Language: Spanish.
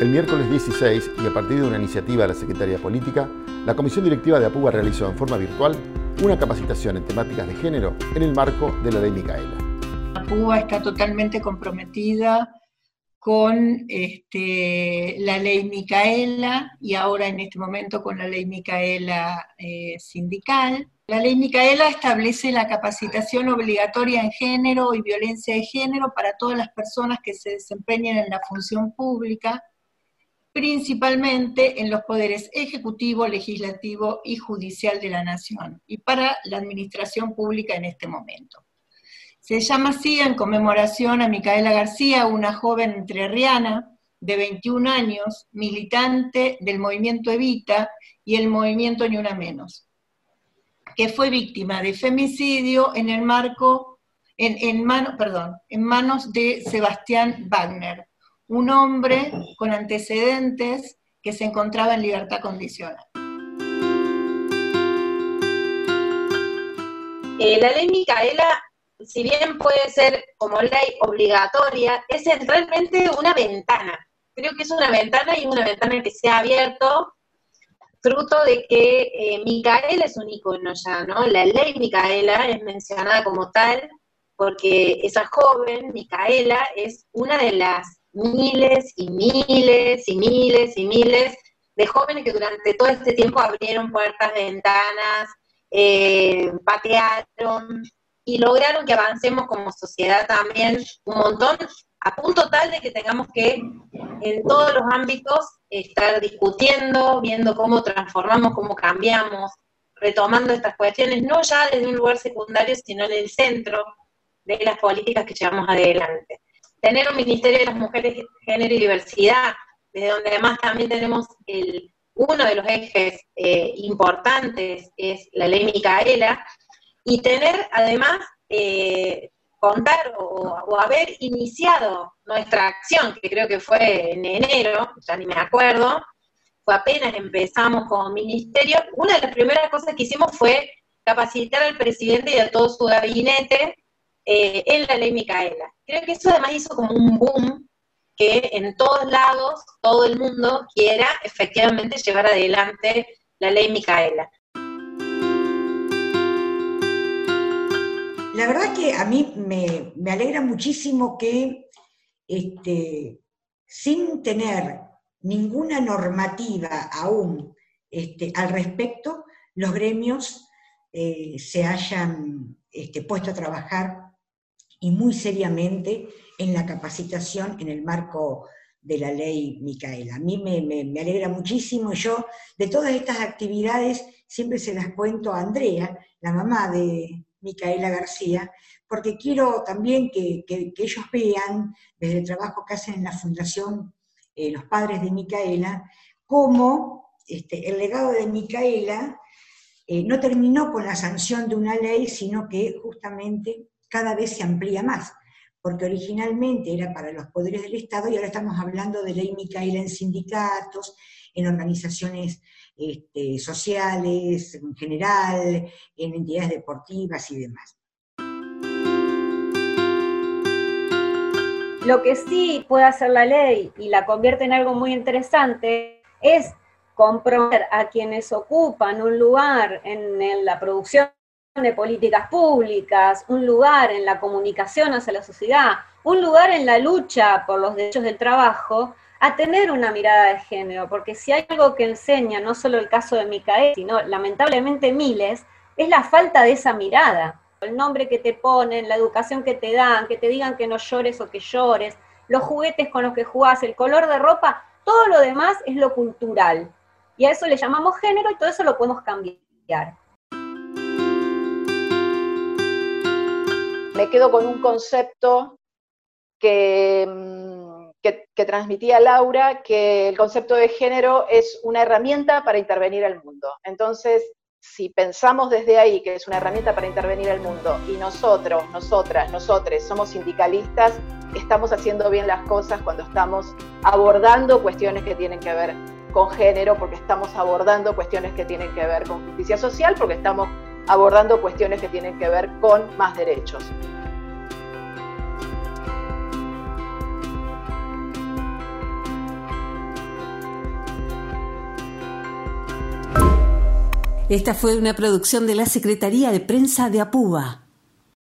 El miércoles 16, y a partir de una iniciativa de la Secretaría Política, la Comisión Directiva de APUBA realizó en forma virtual una capacitación en temáticas de género en el marco de la Ley Micaela. APUBA está totalmente comprometida con este, la ley Micaela y ahora en este momento con la ley Micaela eh, sindical. La ley Micaela establece la capacitación obligatoria en género y violencia de género para todas las personas que se desempeñen en la función pública, principalmente en los poderes ejecutivo, legislativo y judicial de la nación, y para la administración pública en este momento. Se llama así en conmemoración a Micaela García, una joven entrerriana de 21 años, militante del movimiento Evita y el movimiento Ni Una Menos, que fue víctima de femicidio en el marco, en, en, perdón, en manos de Sebastián Wagner, un hombre con antecedentes que se encontraba en libertad condicional. Eh, la ley Micaela si bien puede ser como ley obligatoria, es realmente una ventana. Creo que es una ventana y una ventana que se ha abierto fruto de que eh, Micaela es un icono ya, ¿no? La ley Micaela es mencionada como tal porque esa joven, Micaela, es una de las miles y miles y miles y miles de jóvenes que durante todo este tiempo abrieron puertas, ventanas, eh, patearon, y lograron que avancemos como sociedad también un montón, a punto tal de que tengamos que en todos los ámbitos estar discutiendo, viendo cómo transformamos, cómo cambiamos, retomando estas cuestiones, no ya desde un lugar secundario, sino en el centro de las políticas que llevamos adelante. Tener un Ministerio de las Mujeres, Género y Diversidad, desde donde además también tenemos el, uno de los ejes eh, importantes, es la ley Micaela, y tener además, eh, contar o, haber iniciado nuestra acción, que creo que fue en enero, ya ni me acuerdo, fue apenas empezamos como ministerio, una de las primeras cosas que hicimos fue capacitar al presidente y a todo su gabinete eh, en la ley Micaela. Creo que eso además hizo como un boom que en todos lados, todo el mundo quiera efectivamente llevar adelante la ley Micaela. La verdad que a mí me, alegra muchísimo que este, sin tener ninguna normativa aún este, al respecto, los gremios eh, se hayan este, puesto a trabajar y muy seriamente en la capacitación en el marco de la ley Micaela. A mí me, me, alegra muchísimo. Yo de todas estas actividades siempre se las cuento a Andrea, la mamá de, Micaela García, porque quiero también que, ellos vean, desde el trabajo que hacen en la Fundación eh, Los Padres de Micaela, cómo este, el legado de Micaela eh, no terminó con la sanción de una ley, sino que justamente cada vez se amplía más, porque originalmente era para los poderes del Estado y ahora estamos hablando de ley Micaela en sindicatos, en organizaciones este, sociales, en general, en entidades deportivas y demás. Lo que sí puede hacer la ley y la convierte en algo muy interesante es comprometer a quienes ocupan un lugar en la producción de políticas públicas, un lugar en la comunicación hacia la sociedad, un lugar en la lucha por los derechos del trabajo, a tener una mirada de género, porque si hay algo que enseña, no solo el caso de Micael, sino lamentablemente miles, es la falta de esa mirada. El nombre que te ponen, la educación que te dan, que te digan que no llores o que llores, los juguetes con los que jugás, el color de ropa, todo lo demás es lo cultural. Y a eso le llamamos género y todo eso lo podemos cambiar. Me quedo con un concepto que mm, que, transmitía Laura, que el concepto de género es una herramienta para intervenir al mundo. Entonces, si pensamos desde ahí que es una herramienta para intervenir al mundo y nosotros, nosotras, nosotres somos sindicalistas, estamos haciendo bien las cosas cuando estamos abordando cuestiones que tienen que ver con género, porque estamos abordando cuestiones que tienen que ver con justicia social, porque estamos abordando cuestiones que tienen que ver con más derechos. Esta fue una producción de la Secretaría de Prensa de Apuba.